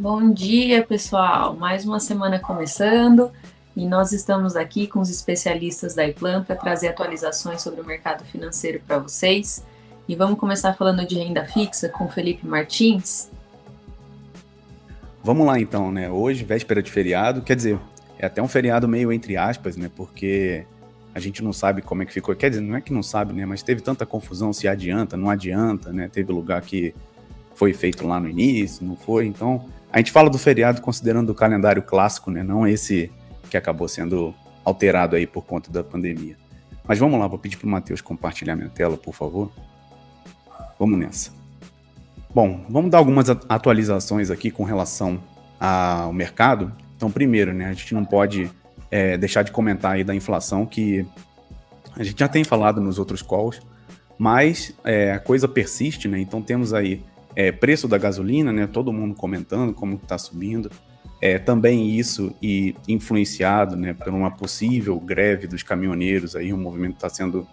Bom dia, pessoal. Mais uma semana começando e nós estamos aqui com os especialistas da IPLAN para trazer atualizações sobre o mercado financeiro para vocês. E vamos começar falando de renda fixa com Felipe Martins. Vamos lá então, né? Hoje, véspera de feriado, quer dizer, é até um feriado meio entre aspas, né? Porque a gente não sabe como é que ficou. Quer dizer, não é que não sabe, né? Mas teve tanta confusão se adianta, não adianta, né? Teve lugar que foi feito lá no início, não foi. Então, a gente fala do feriado considerando o calendário clássico, né? Não esse que acabou sendo alterado aí por conta da pandemia. Mas vamos lá, vou pedir para o Matheus compartilhar minha tela, por favor. Vamos nessa. Bom, vamos dar algumas atualizações aqui com relação ao mercado. Então, primeiro, né, a gente não pode é, deixar de comentar aí da inflação, que a gente já tem falado nos outros calls, mas é, a coisa persiste, né? Então temos aí é, preço da gasolina, né? Todo mundo comentando como está subindo. É, também isso e influenciado né, por uma possível greve dos caminhoneiros, aí um movimento está sendo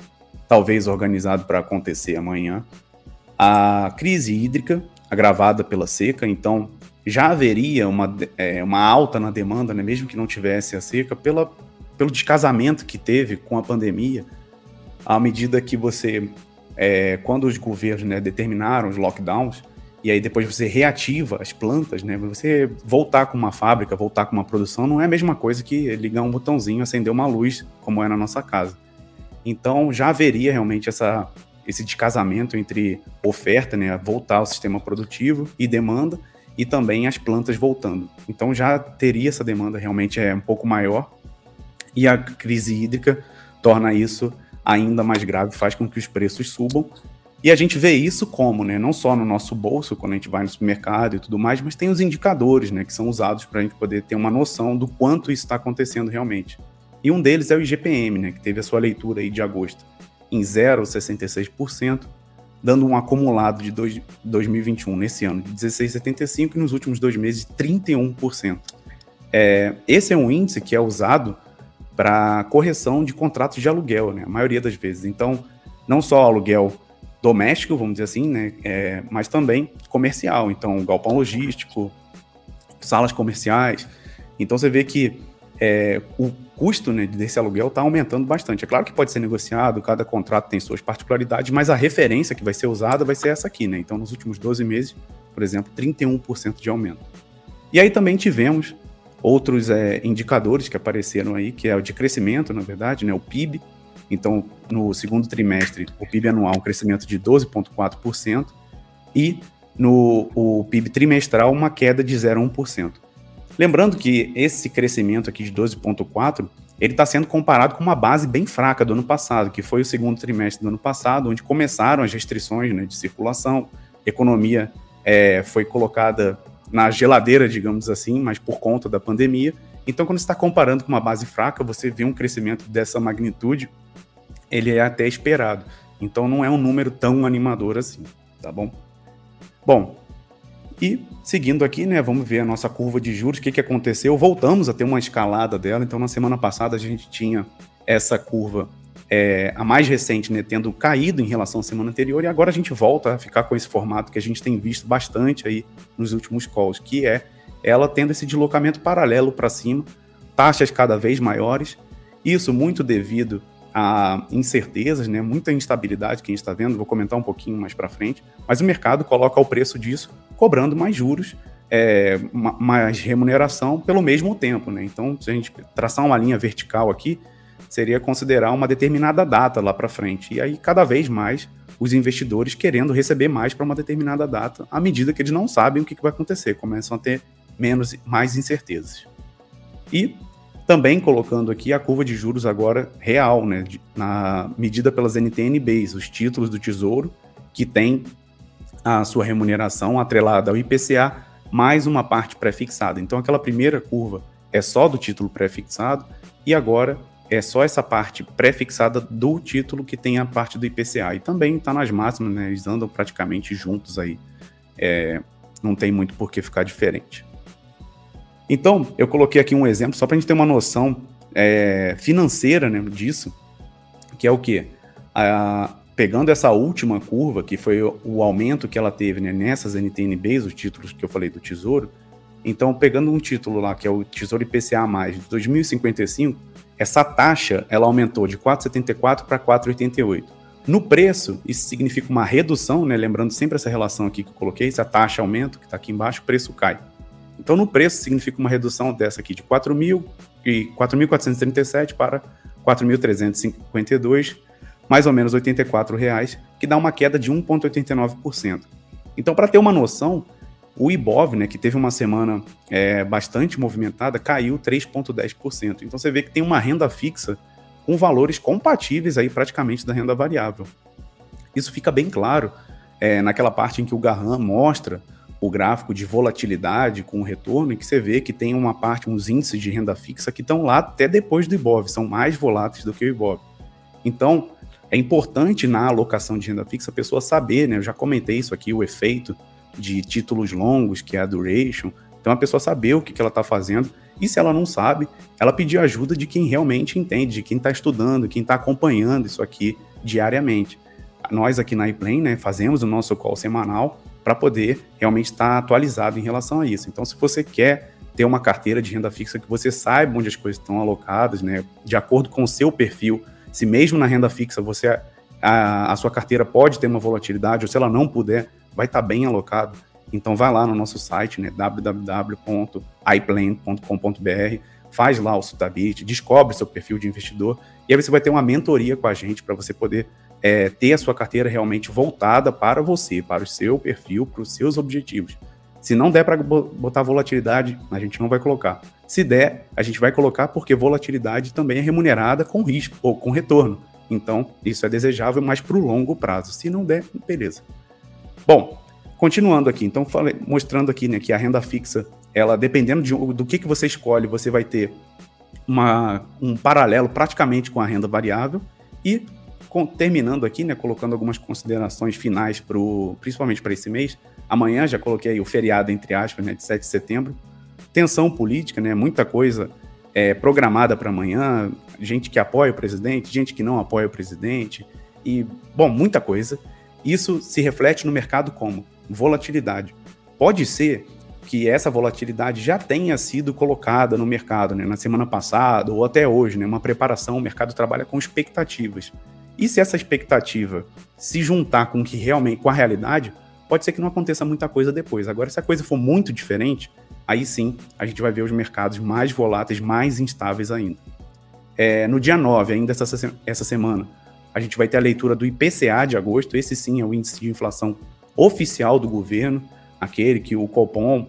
talvez organizado para acontecer amanhã. A crise hídrica, agravada pela seca, então já haveria uma, é, uma alta na demanda, né, mesmo que não tivesse a seca, pela, pelo descasamento que teve com a pandemia, à medida que você, é, quando os governos né, determinaram os lockdowns, e aí depois você reativa as plantas, né? Você voltar com uma fábrica, voltar com uma produção, não é a mesma coisa que ligar um botãozinho, acender uma luz, como é na nossa casa. Então já haveria realmente essa, esse descasamento entre oferta, né? Voltar ao sistema produtivo e demanda, e também as plantas voltando. Então já teria essa demanda realmente é um pouco maior, e a crise hídrica torna isso ainda mais grave, faz com que os preços subam e a gente vê isso como, né? Não só no nosso bolso, quando a gente vai no supermercado e tudo mais, mas tem os indicadores, né? Que são usados para a gente poder ter uma noção do quanto isso está acontecendo realmente. E um deles é o IGPM, né? Que teve a sua leitura aí de agosto em 0,66%, dando um acumulado de dois, 2021 nesse ano de 16,75% e nos últimos dois meses 31%. É, esse é um índice que é usado para correção de contratos de aluguel, né? A maioria das vezes. Então, não só aluguel doméstico, vamos dizer assim, né? É, mas também comercial. Então, galpão logístico, salas comerciais. Então, você vê que é, o custo né, desse aluguel está aumentando bastante. É claro que pode ser negociado, cada contrato tem suas particularidades, mas a referência que vai ser usada vai ser essa aqui, né? Então, nos últimos 12 meses, por exemplo, 31% de aumento. E aí também tivemos outros é, indicadores que apareceram aí, que é o de crescimento, na verdade, né? O PIB, então, no segundo trimestre, o PIB anual um crescimento de 12,4% e no o PIB trimestral uma queda de 0,1%. Lembrando que esse crescimento aqui de 12,4% ele está sendo comparado com uma base bem fraca do ano passado, que foi o segundo trimestre do ano passado, onde começaram as restrições né, de circulação, economia é, foi colocada na geladeira, digamos assim, mas por conta da pandemia. Então, quando você está comparando com uma base fraca, você vê um crescimento dessa magnitude ele é até esperado. Então não é um número tão animador assim, tá bom? Bom, e seguindo aqui, né, vamos ver a nossa curva de juros, o que, que aconteceu. Voltamos a ter uma escalada dela, então na semana passada a gente tinha essa curva, é, a mais recente, né, tendo caído em relação à semana anterior, e agora a gente volta a ficar com esse formato que a gente tem visto bastante aí nos últimos calls, que é ela tendo esse deslocamento paralelo para cima, taxas cada vez maiores, isso muito devido a incertezas, né, muita instabilidade que a gente está vendo, vou comentar um pouquinho mais para frente, mas o mercado coloca o preço disso cobrando mais juros, é, mais remuneração pelo mesmo tempo. Né? Então, se a gente traçar uma linha vertical aqui, seria considerar uma determinada data lá para frente. E aí, cada vez mais, os investidores querendo receber mais para uma determinada data, à medida que eles não sabem o que, vai acontecer, começam a ter menos, mais incertezas. E também colocando aqui a curva de juros agora real, né, na medida pelas NTNBs, os títulos do Tesouro, que tem a sua remuneração atrelada ao IPCA, mais uma parte pré-fixada. Então aquela primeira curva é só do título pré-fixado e agora é só essa parte pré-fixada do título que tem a parte do IPCA. E também está nas máximas, né, eles andam praticamente juntos aí. É, não tem muito por que ficar diferente. Então, eu coloquei aqui um exemplo só para a gente ter uma noção é, financeira né, disso, que é o quê? A, pegando essa última curva, que foi o, o aumento que ela teve né, nessas NTNBs, os títulos que eu falei do Tesouro, Então, pegando um título lá, que é o Tesouro IPCA+, de 2055, essa taxa ela aumentou de 4,74 para 4,88. No preço, isso significa uma redução, né? lembrando sempre essa relação aqui que eu coloquei, se a taxa aumenta, que está aqui embaixo, o preço cai. Então, no preço, significa uma redução dessa aqui de 4.437 para 4.352, mais ou menos 84 reais, que dá uma queda de 1,89%. Então, para ter uma noção, o Ibov, né, que teve uma semana é, bastante movimentada, caiu 3,10%. Então, você vê que tem uma renda fixa com valores compatíveis aí praticamente da renda variável. Isso fica bem claro é, naquela parte em que o Garran mostra o gráfico de volatilidade com o retorno, e que você vê que tem uma parte, uns índices de renda fixa que estão lá até depois do Ibov, são mais voláteis do que o Ibov. Então, é importante na alocação de renda fixa a pessoa saber, né? Eu já comentei isso aqui, o efeito de títulos longos, que é a duration. Então, a pessoa saber o que, que ela está fazendo e se ela não sabe, ela pedir ajuda de quem realmente entende, de quem está estudando, quem está acompanhando isso aqui diariamente. Nós aqui na iPlane, né, fazemos o nosso call semanal para poder realmente estar tá atualizado em relação a isso. Então, se você quer ter uma carteira de renda fixa que você saiba onde as coisas estão alocadas, né, de acordo com o seu perfil, se mesmo na renda fixa você a, a sua carteira pode ter uma volatilidade, ou se ela não puder, vai estar tá bem alocado então vai lá no nosso site, né, www.iplan.com.br, faz lá o Sutabit, descobre seu perfil de investidor e aí você vai ter uma mentoria com a gente para você poder é, ter a sua carteira realmente voltada para você, para o seu perfil, para os seus objetivos. Se não der para botar volatilidade, a gente não vai colocar. Se der, a gente vai colocar porque volatilidade também é remunerada com risco ou com retorno. Então, isso é desejável, mas para o longo prazo. Se não der, beleza. Bom, Continuando aqui, então falei, mostrando aqui né, que a renda fixa, ela dependendo de, do que, que você escolhe, você vai ter uma, um paralelo praticamente com a renda variável e com, terminando aqui, né, colocando algumas considerações finais pro, principalmente para esse mês. Amanhã já coloquei o feriado entre aspas, né, de 7 de setembro. Tensão política, né, muita coisa é, programada para amanhã, gente que apoia o presidente, gente que não apoia o presidente e bom, muita coisa. Isso se reflete no mercado como volatilidade. Pode ser que essa volatilidade já tenha sido colocada no mercado, né, na semana passada ou até hoje, né, uma preparação, o mercado trabalha com expectativas. E se essa expectativa se juntar com que realmente com a realidade, pode ser que não aconteça muita coisa depois. Agora, se a coisa for muito diferente, aí sim a gente vai ver os mercados mais voláteis, mais instáveis ainda. É, no dia 9, ainda essa, essa semana, a gente vai ter a leitura do IPCA de agosto, esse sim é o índice de inflação oficial do governo, aquele que o Copom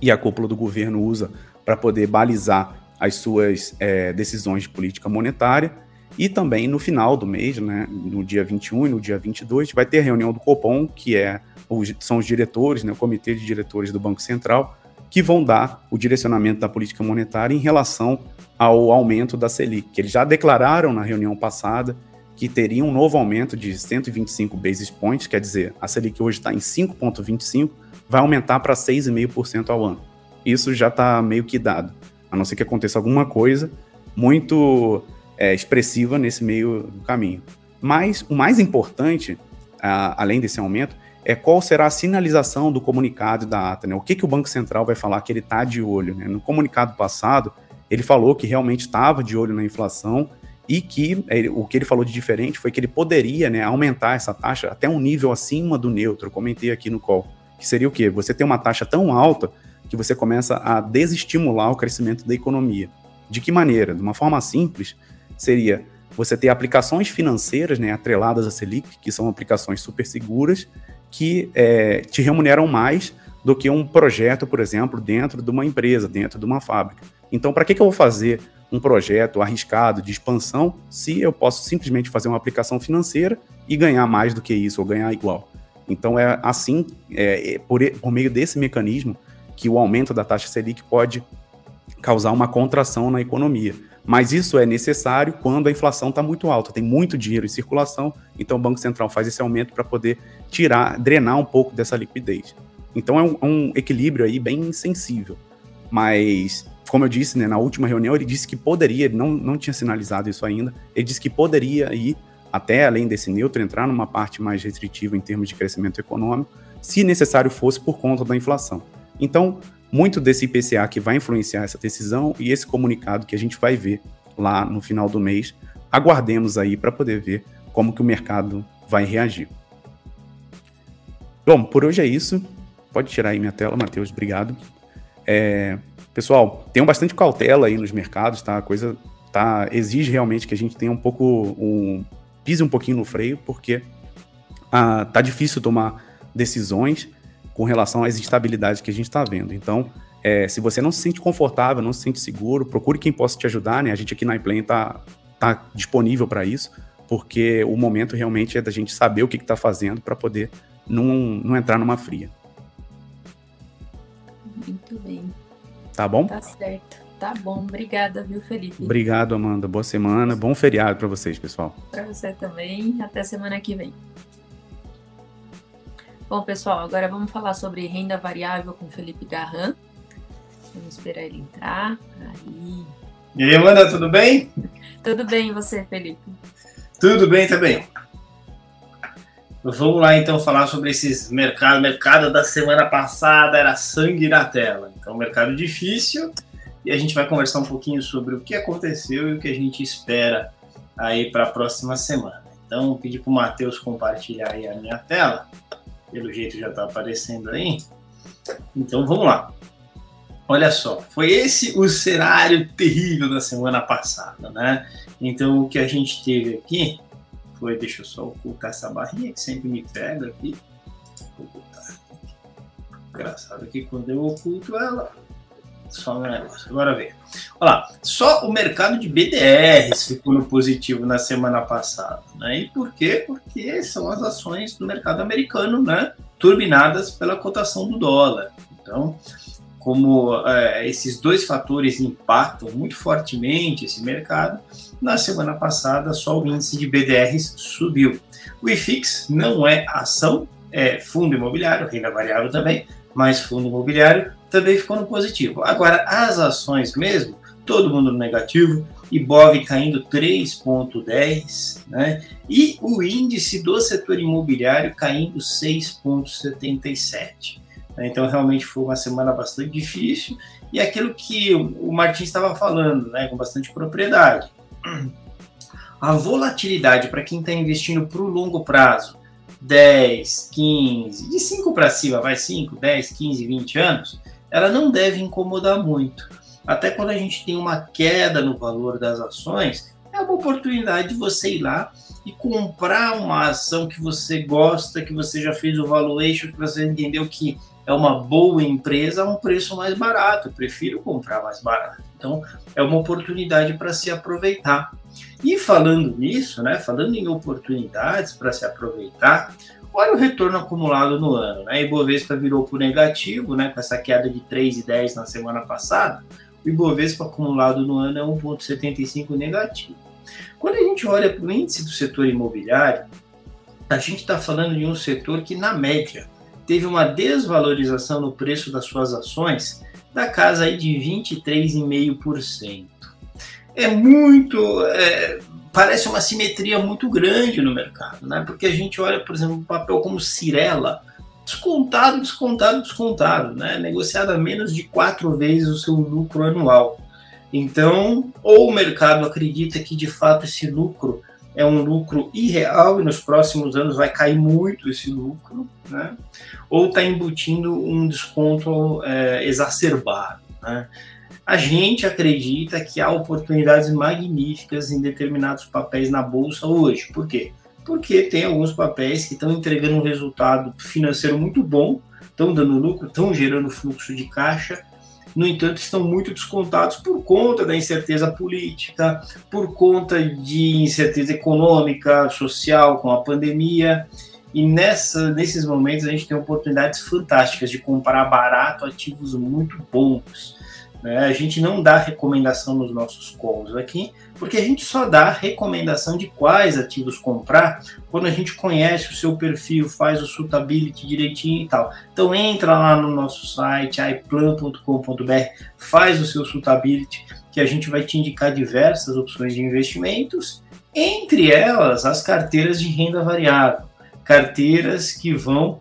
e a cúpula do governo usa para poder balizar as suas é, decisões de política monetária. E também no final do mês, né, no dia 21 e no dia 22, vai ter a reunião do Copom, que é são os diretores, né, o comitê de diretores do Banco Central, que vão dar o direcionamento da política monetária em relação ao aumento da Selic, que eles já declararam na reunião passada que teria um novo aumento de 125 basis points, quer dizer, a Selic hoje está em 5,25, vai aumentar para 6,5% ao ano. Isso já está meio que dado, a não ser que aconteça alguma coisa muito é, expressiva nesse meio do caminho. Mas o mais importante, a, além desse aumento, é qual será a sinalização do comunicado da ata, né? O que, que o Banco Central vai falar que ele está de olho, né? No comunicado passado, ele falou que realmente estava de olho na inflação e que ele, o que ele falou de diferente foi que ele poderia né, aumentar essa taxa até um nível acima do neutro. Eu comentei aqui no call. Que seria o quê? Você tem uma taxa tão alta que você começa a desestimular o crescimento da economia. De que maneira? De uma forma simples, seria você ter aplicações financeiras né, atreladas à Selic, que são aplicações super seguras, que é, te remuneram mais do que um projeto, por exemplo, dentro de uma empresa, dentro de uma fábrica. Então, para que, que eu vou fazer um projeto arriscado de expansão se eu posso simplesmente fazer uma aplicação financeira e ganhar mais do que isso, ou ganhar igual. Então é assim, é, é por, por meio desse mecanismo, que o aumento da taxa Selic pode causar uma contração na economia. Mas isso é necessário quando a inflação está muito alta, tem muito dinheiro em circulação, então o Banco Central faz esse aumento para poder tirar, drenar um pouco dessa liquidez. Então é um, um equilíbrio aí bem sensível. Mas como eu disse, né, na última reunião, ele disse que poderia, ele não, não tinha sinalizado isso ainda, ele disse que poderia ir até além desse neutro, entrar numa parte mais restritiva em termos de crescimento econômico, se necessário fosse por conta da inflação. Então, muito desse IPCA que vai influenciar essa decisão e esse comunicado que a gente vai ver lá no final do mês. Aguardemos aí para poder ver como que o mercado vai reagir. Bom, por hoje é isso. Pode tirar aí minha tela, Matheus, obrigado. É, pessoal, tenham bastante cautela aí nos mercados, tá? A coisa tá, exige realmente que a gente tenha um pouco, um, pise um pouquinho no freio, porque ah, tá difícil tomar decisões com relação às instabilidades que a gente está vendo. Então, é, se você não se sente confortável, não se sente seguro, procure quem possa te ajudar, né? A gente aqui na iPlan está tá disponível para isso, porque o momento realmente é da gente saber o que está fazendo para poder não, não entrar numa fria. Tá bom? Tá certo. Tá bom. Obrigada, viu, Felipe? Obrigado, Amanda. Boa semana. Bom feriado para vocês, pessoal. Para você também. Até semana que vem. Bom, pessoal, agora vamos falar sobre renda variável com Felipe Garran. Vamos esperar ele entrar. Aí. E aí, Amanda, tudo bem? tudo bem, e você, Felipe? Tudo bem também. Vamos lá então falar sobre esses mercados. Mercado da semana passada era sangue na tela. Então, mercado difícil. E a gente vai conversar um pouquinho sobre o que aconteceu e o que a gente espera aí para a próxima semana. Então, pedir para o Matheus compartilhar aí a minha tela pelo jeito já está aparecendo aí. Então vamos lá. Olha só, foi esse o cenário terrível da semana passada, né? Então o que a gente teve aqui foi, deixa eu só ocultar essa barrinha que sempre me pega aqui. Vou ocultar. Engraçado que quando eu oculto ela, só um negócio. Agora vem. Olha lá, só o mercado de BDRs ficou no positivo na semana passada. Né? E por quê? Porque são as ações do mercado americano, né? Turbinadas pela cotação do dólar. Então, como é, esses dois fatores impactam muito fortemente esse mercado, na semana passada só o índice de BDRs subiu. O IFIX não é ação, é fundo imobiliário, renda variável também, mas fundo imobiliário também ficou no positivo. Agora, as ações mesmo, todo mundo no negativo, Ibov caindo 3,10, né? E o índice do setor imobiliário caindo 6,77. Né? Então, realmente foi uma semana bastante difícil. E aquilo que o Martins estava falando, né, com bastante propriedade. A volatilidade para quem está investindo para o longo prazo, 10, 15, de 5 para cima, vai 5, 10, 15, 20 anos, ela não deve incomodar muito. Até quando a gente tem uma queda no valor das ações, é uma oportunidade de você ir lá e comprar uma ação que você gosta, que você já fez o valuation, que você entendeu que é uma boa empresa a um preço mais barato. Eu prefiro comprar mais barato. Então, é uma oportunidade para se aproveitar. E falando nisso, né, falando em oportunidades para se aproveitar, Olha o retorno acumulado no ano. Né? Ibovespa virou por negativo, né? com essa queda de 3,10 na semana passada. O Ibovespa acumulado no ano é 1,75 negativo. Quando a gente olha para o índice do setor imobiliário, a gente está falando de um setor que, na média, teve uma desvalorização no preço das suas ações da casa aí de 23,5%. É muito. É, parece uma simetria muito grande no mercado, né? Porque a gente olha, por exemplo, um papel como Cirela, descontado, descontado, descontado, né? Negociado a menos de quatro vezes o seu lucro anual. Então, ou o mercado acredita que de fato esse lucro é um lucro irreal e nos próximos anos vai cair muito esse lucro, né? Ou está embutindo um desconto é, exacerbado, né? A gente acredita que há oportunidades magníficas em determinados papéis na bolsa hoje. Por quê? Porque tem alguns papéis que estão entregando um resultado financeiro muito bom, estão dando lucro, estão gerando fluxo de caixa, no entanto, estão muito descontados por conta da incerteza política, por conta de incerteza econômica, social com a pandemia. E nessa, nesses momentos a gente tem oportunidades fantásticas de comprar barato ativos muito bons. Né? A gente não dá recomendação nos nossos calls aqui, porque a gente só dá recomendação de quais ativos comprar quando a gente conhece o seu perfil, faz o suitability direitinho e tal. Então entra lá no nosso site, iplan.com.br, faz o seu suitability, que a gente vai te indicar diversas opções de investimentos, entre elas as carteiras de renda variável, carteiras que vão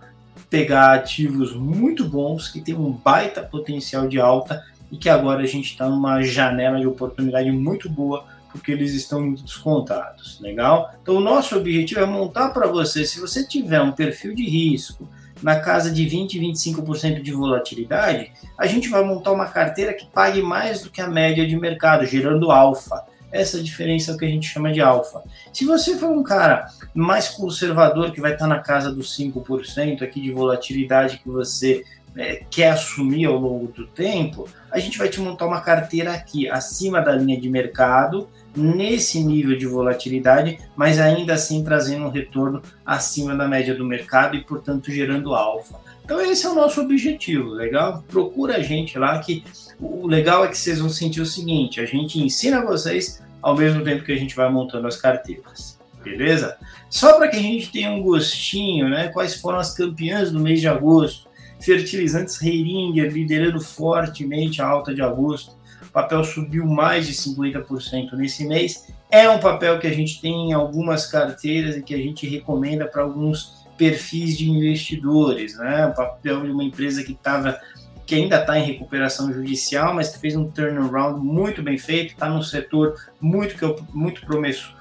pegar ativos muito bons que tem um baita potencial de alta e que agora a gente está numa janela de oportunidade muito boa porque eles estão descontados, legal? Então o nosso objetivo é montar para você, se você tiver um perfil de risco na casa de 20, 25% de volatilidade, a gente vai montar uma carteira que pague mais do que a média de mercado, gerando alfa. Essa diferença é o que a gente chama de alfa. Se você for um cara mais conservador, que vai estar na casa dos 5% aqui de volatilidade que você é, quer assumir ao longo do tempo, a gente vai te montar uma carteira aqui acima da linha de mercado, nesse nível de volatilidade, mas ainda assim trazendo um retorno acima da média do mercado e, portanto, gerando alfa. Então esse é o nosso objetivo, legal? Procura a gente lá que o legal é que vocês vão sentir o seguinte, a gente ensina vocês ao mesmo tempo que a gente vai montando as carteiras, beleza? Só para que a gente tenha um gostinho, né? Quais foram as campeãs do mês de agosto? Fertilizantes Heiringer liderando fortemente a alta de agosto. O papel subiu mais de 50% nesse mês. É um papel que a gente tem em algumas carteiras e que a gente recomenda para alguns perfis de investidores, né? O papel de uma empresa que estava que ainda está em recuperação judicial, mas que fez um turnaround muito bem feito, está num setor muito, muito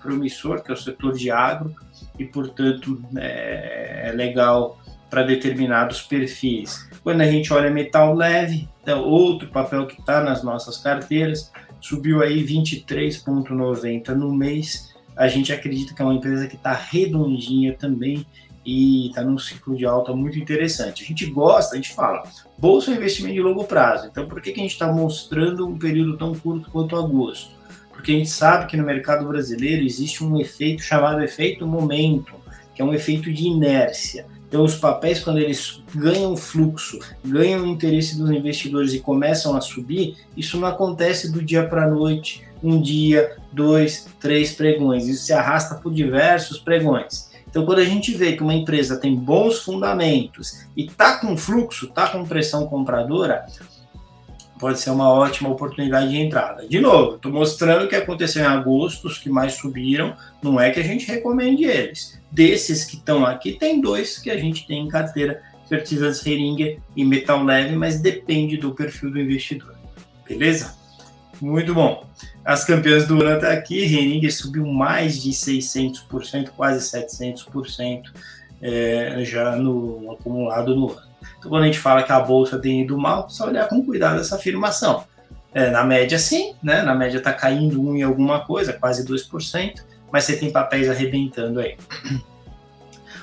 promissor, que é o setor de agro, e portanto é, é legal para determinados perfis. Quando a gente olha metal leve, é outro papel que está nas nossas carteiras, subiu aí 23,90 no mês. A gente acredita que é uma empresa que está redondinha também e está num ciclo de alta muito interessante. A gente gosta, a gente fala, bolsa é investimento de longo prazo. Então, por que, que a gente está mostrando um período tão curto quanto agosto? Porque a gente sabe que no mercado brasileiro existe um efeito chamado efeito momento, que é um efeito de inércia. Então, os papéis, quando eles ganham fluxo, ganham o interesse dos investidores e começam a subir, isso não acontece do dia para a noite, um dia, dois, três pregões. Isso se arrasta por diversos pregões. Então, quando a gente vê que uma empresa tem bons fundamentos e está com fluxo, está com pressão compradora, pode ser uma ótima oportunidade de entrada. De novo, estou mostrando o que aconteceu em agosto, os que mais subiram, não é que a gente recomende eles. Desses que estão aqui, tem dois que a gente tem em carteira, fertilizantes Heringer e metal leve, mas depende do perfil do investidor. Beleza? Muito bom. As campeãs do ano até aqui, Heringer subiu mais de 600%, quase 700% é, já no acumulado no ano. Então, quando a gente fala que a bolsa tem ido mal, só olhar com cuidado essa afirmação. É, na média, sim, né? Na média está caindo um em alguma coisa, quase 2%, mas você tem papéis arrebentando aí.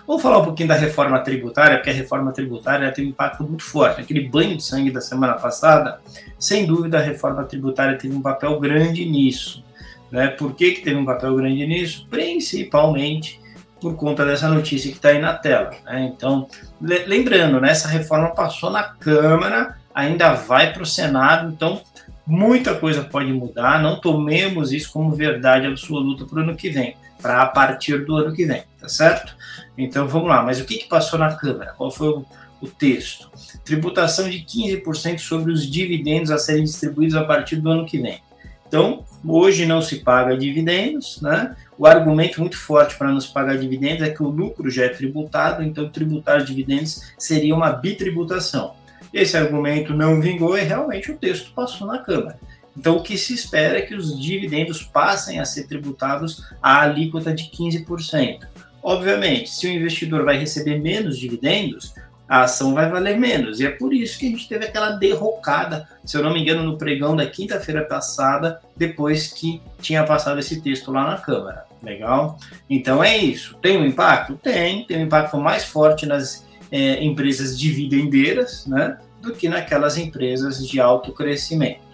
Vamos falar um pouquinho da reforma tributária, porque a reforma tributária tem um impacto muito forte. Aquele banho de sangue da semana passada, sem dúvida, a reforma tributária teve um papel grande nisso. Né? Por que, que teve um papel grande nisso? Principalmente por conta dessa notícia que está aí na tela. Né? Então, lembrando, né, essa reforma passou na Câmara, ainda vai para o Senado, então muita coisa pode mudar. Não tomemos isso como verdade absoluta para o ano que vem, para a partir do ano que vem, tá certo? Então vamos lá, mas o que, que passou na Câmara? Qual foi o, o texto? Tributação de 15% sobre os dividendos a serem distribuídos a partir do ano que vem. Então, hoje não se paga dividendos, né? O argumento muito forte para não se pagar dividendos é que o lucro já é tributado, então tributar dividendos seria uma bitributação. Esse argumento não vingou e realmente o texto passou na Câmara. Então, o que se espera é que os dividendos passem a ser tributados à alíquota de 15%. Obviamente, se o investidor vai receber menos dividendos, a ação vai valer menos. E é por isso que a gente teve aquela derrocada, se eu não me engano, no pregão da quinta-feira passada, depois que tinha passado esse texto lá na Câmara. Legal? Então é isso. Tem um impacto? Tem. Tem um impacto mais forte nas é, empresas dividendeiras, né? Do que naquelas empresas de alto crescimento.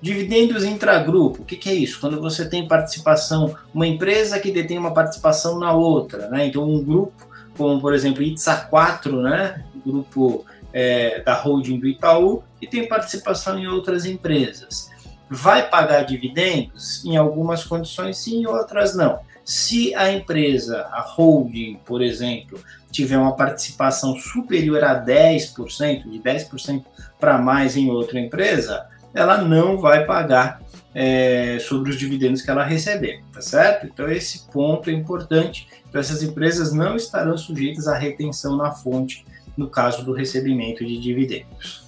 Dividendos intragrupo, o que, que, é isso? Quando você tem participação, uma empresa que detém uma participação na outra, né? Então, um grupo como por exemplo ITSA 4, né, grupo é, da holding do Itaú, que tem participação em outras empresas. Vai pagar dividendos? Em algumas condições sim, em outras não. Se a empresa, a holding, por exemplo, tiver uma participação superior a 10%, de 10% para mais em outra empresa, ela não vai pagar é, sobre os dividendos que ela receber, tá certo? Então esse ponto é importante. Então essas empresas não estarão sujeitas à retenção na fonte no caso do recebimento de dividendos.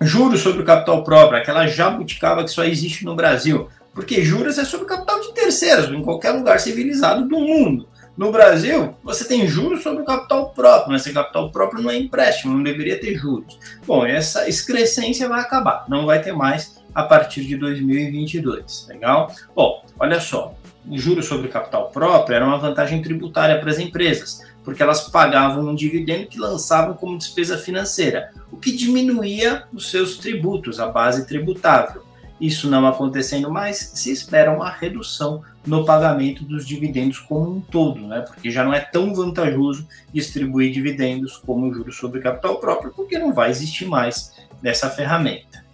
Juros sobre o capital próprio, aquela jabuticaba que só existe no Brasil, porque juros é sobre capital de terceiros, em qualquer lugar civilizado do mundo. No Brasil, você tem juros sobre o capital próprio, mas esse capital próprio não é empréstimo, não deveria ter juros. Bom, essa excrescência vai acabar, não vai ter mais a partir de 2022. Legal? Bom, olha só, o juros sobre capital próprio era uma vantagem tributária para as empresas, porque elas pagavam um dividendo que lançavam como despesa financeira, o que diminuía os seus tributos, a base tributável. Isso não acontecendo mais, se espera uma redução no pagamento dos dividendos como um todo, né? porque já não é tão vantajoso distribuir dividendos como o juros sobre capital próprio, porque não vai existir mais dessa ferramenta.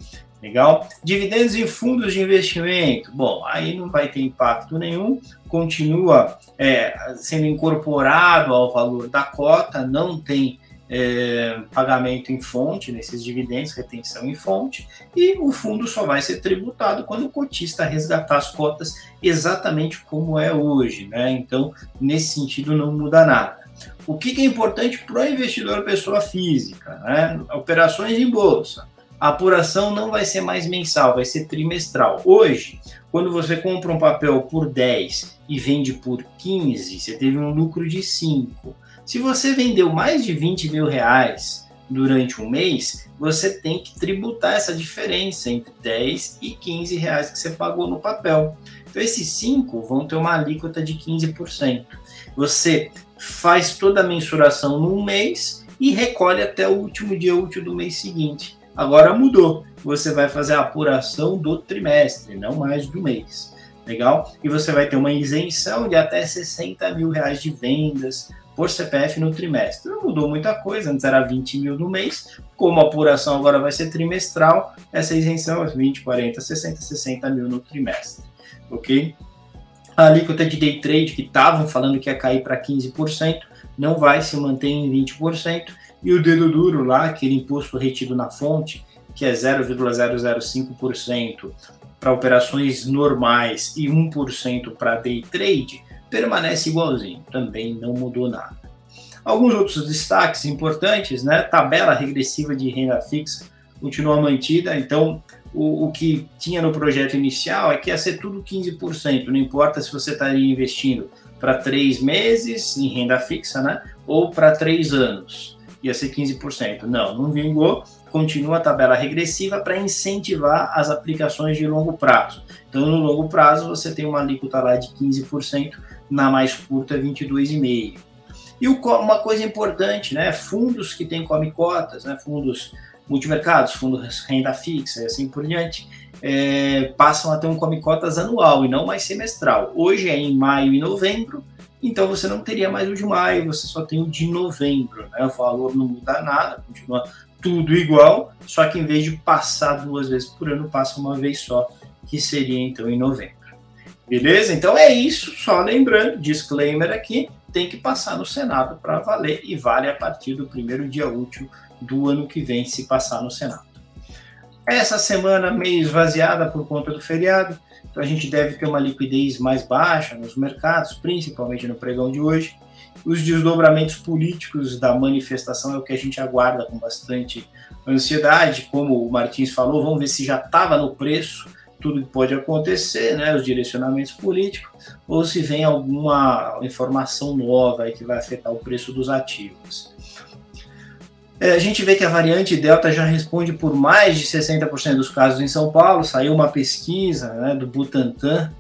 Legal? Dividendos em fundos de investimento. Bom, aí não vai ter impacto nenhum, continua é, sendo incorporado ao valor da cota, não tem é, pagamento em fonte nesses dividendos, retenção em fonte, e o fundo só vai ser tributado quando o cotista resgatar as cotas exatamente como é hoje. Né? Então, nesse sentido, não muda nada. O que, é importante para o investidor pessoa física? Né? Operações em bolsa a apuração não vai ser mais mensal, vai ser trimestral. Hoje, quando você compra um papel por 10 e vende por 15, você teve um lucro de 5. Se você vendeu mais de 20 mil reais durante um mês, você tem que tributar essa diferença entre 10 e 15 reais que você pagou no papel. Então, esses 5 vão ter uma alíquota de 15%. Você faz toda a mensuração num mês e recolhe até o último dia útil do mês seguinte. Agora mudou. Você vai fazer a apuração do trimestre, não mais do mês. Legal? E você vai ter uma isenção de até 60 mil reais de vendas por CPF no trimestre. Não mudou muita coisa, antes era 20 mil no mês, como a apuração agora vai ser trimestral, essa isenção é 20, 40, 60, 60 mil no trimestre. Ok? A alíquota de day trade, que estavam falando que ia cair para 15%, não vai se manter em 20%, e o dedo duro lá, aquele imposto retido na fonte, que é 0,005% para operações normais e 1% para day trade, permanece igualzinho, também não mudou nada. Alguns outros destaques importantes, né? Tabela regressiva de renda fixa continua mantida, então o, o que tinha no projeto inicial é que ia ser tudo 15%, não importa se você estaria investindo para três meses em renda fixa, né? Ou para três anos ia ser 15%. Não, não vingou, continua a tabela regressiva para incentivar as aplicações de longo prazo. Então, no longo prazo, você tem uma alíquota lá de 15%, na mais curta, 22,5%. E uma coisa importante, né? Fundos que têm come cotas, né? Fundos multimercados, fundos renda fixa e assim por diante, é, passam a ter um come cotas anual e não mais semestral. Hoje é em maio e novembro, então você não teria mais o de maio, você só tem o de novembro, né? O valor não muda nada, continua tudo igual, só que em vez de passar duas vezes por ano, passa uma vez só, que seria então em novembro. Beleza? Então é isso, só lembrando, disclaimer aqui, tem que passar no Senado para valer e vale a partir do primeiro dia útil do ano que vem se passar no Senado. Essa semana meio esvaziada por conta do feriado, então a gente deve ter uma liquidez mais baixa nos mercados, principalmente no pregão de hoje. Os desdobramentos políticos da manifestação é o que a gente aguarda com bastante ansiedade. Como o Martins falou, vamos ver se já estava no preço tudo que pode acontecer, né, os direcionamentos políticos, ou se vem alguma informação nova que vai afetar o preço dos ativos. É, a gente vê que a variante Delta já responde por mais de 60% dos casos em São Paulo. Saiu uma pesquisa né, do Butantan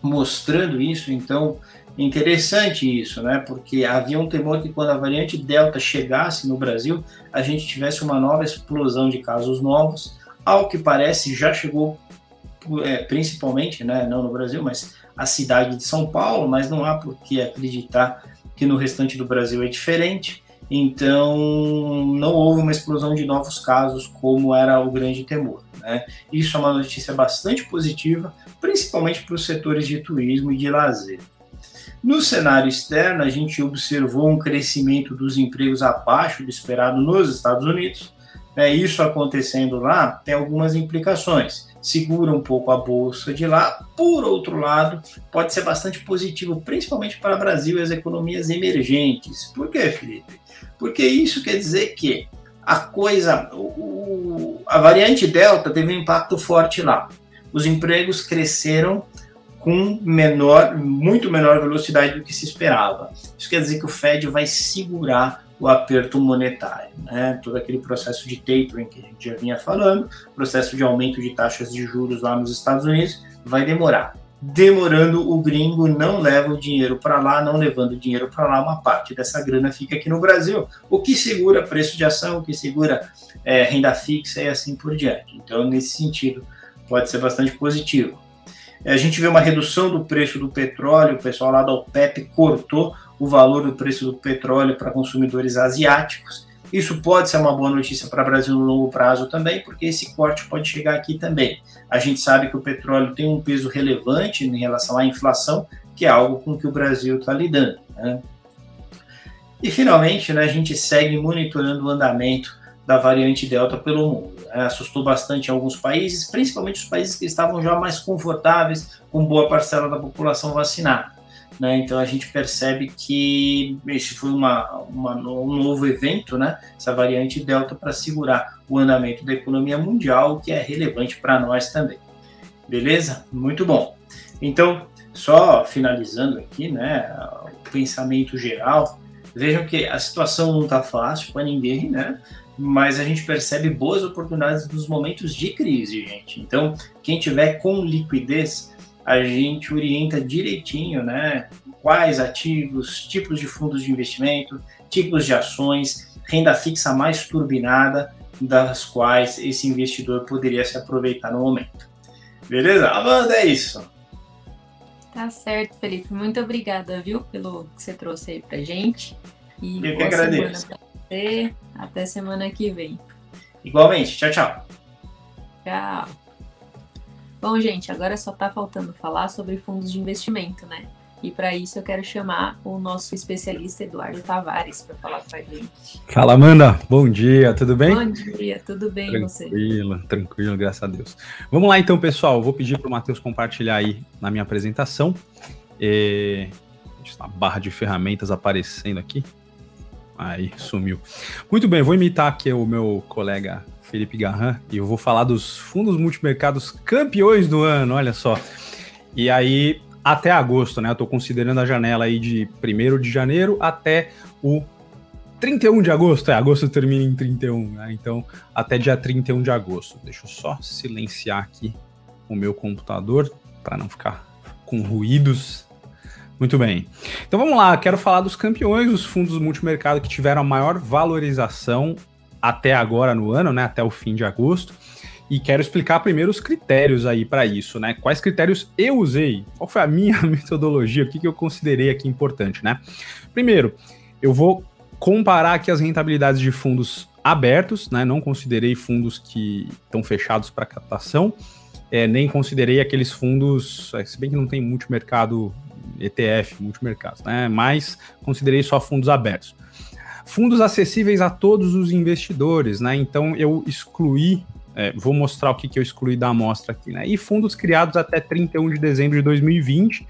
mostrando isso, então interessante isso, né? Porque havia um temor que quando a variante Delta chegasse no Brasil, a gente tivesse uma nova explosão de casos novos. Ao que parece, já chegou é, principalmente, né, não no Brasil, mas a cidade de São Paulo, mas não há por que acreditar que no restante do Brasil é diferente. Então, não houve uma explosão de novos casos como era o grande temor. Né? Isso é uma notícia bastante positiva, principalmente para os setores de turismo e de lazer. No cenário externo, a gente observou um crescimento dos empregos abaixo do esperado nos Estados Unidos. Né? Isso acontecendo lá tem algumas implicações. Segura um pouco a bolsa de lá. Por outro lado, pode ser bastante positivo, principalmente para o Brasil e as economias emergentes. Por quê, Felipe? Porque isso quer dizer que a coisa, o, a variante Delta teve um impacto forte lá. Os empregos cresceram com menor, muito menor velocidade do que se esperava. Isso quer dizer que o Fed vai segurar o aperto monetário, né? Todo aquele processo de tapering que a gente já vinha falando, processo de aumento de taxas de juros lá nos Estados Unidos, vai demorar. Demorando, o gringo não leva o dinheiro para lá, não levando o dinheiro para lá, uma parte dessa grana fica aqui no Brasil, o que segura preço de ação, o que segura é, renda fixa e assim por diante. Então, nesse sentido, pode ser bastante positivo. A gente vê uma redução do preço do petróleo, o pessoal lá da OPEP cortou o valor do preço do petróleo para consumidores asiáticos. Isso pode ser uma boa notícia para o Brasil no longo prazo também, porque esse corte pode chegar aqui também. A gente sabe que o petróleo tem um peso relevante em relação à inflação, que é algo com que o Brasil está lidando. Né? E finalmente, né, a gente segue monitorando o andamento da variante Delta pelo mundo. Né? Assustou bastante alguns países, principalmente os países que estavam já mais confortáveis, com boa parcela da população vacinada. Né? Então a gente percebe que esse foi uma, uma, um novo evento, né? essa variante Delta, para segurar o andamento da economia mundial, que é relevante para nós também. Beleza? Muito bom. Então, só finalizando aqui, né, o pensamento geral, vejam que a situação não está fácil para ninguém, né? Mas a gente percebe boas oportunidades nos momentos de crise, gente. Então, quem tiver com liquidez, a gente orienta direitinho, né? Quais ativos, tipos de fundos de investimento, tipos de ações, renda fixa mais turbinada, das quais esse investidor poderia se aproveitar no momento. Beleza? Amanda, é isso. Tá certo, Felipe. Muito obrigada, viu, pelo que você trouxe aí pra gente. E Eu que agradeço. Você. Até semana que vem. Igualmente. Tchau, tchau. Tchau. Bom, gente, agora só está faltando falar sobre fundos de investimento, né? E para isso eu quero chamar o nosso especialista Eduardo Tavares para falar com a gente. Fala, Amanda. Bom dia, tudo bem? Bom dia, tudo bem tranquilo, você? Tranquilo, tranquilo, graças a Deus. Vamos lá então, pessoal. vou pedir para o Matheus compartilhar aí na minha apresentação. É... A barra de ferramentas aparecendo aqui. Aí, sumiu. Muito bem, vou imitar aqui o meu colega Felipe Garran, e eu vou falar dos fundos multimercados campeões do ano, olha só. E aí, até agosto, né? Eu tô considerando a janela aí de 1 de janeiro até o 31 de agosto. É, agosto termina em 31, né? Então, até dia 31 de agosto. Deixa eu só silenciar aqui o meu computador para não ficar com ruídos. Muito bem. Então vamos lá, quero falar dos campeões, os fundos multimercado que tiveram a maior valorização até agora no ano, né, até o fim de agosto. E quero explicar primeiro os critérios aí para isso, né? Quais critérios eu usei? Qual foi a minha metodologia? O que, que eu considerei aqui importante, né? Primeiro, eu vou comparar aqui as rentabilidades de fundos abertos, né? Não considerei fundos que estão fechados para captação, é, nem considerei aqueles fundos, é, se bem que não tem multimercado ETF, multimercados, né? Mas considerei só fundos abertos fundos acessíveis a todos os investidores, né? Então eu excluí, é, vou mostrar o que, que eu excluí da amostra aqui, né? E fundos criados até 31 de dezembro de 2020.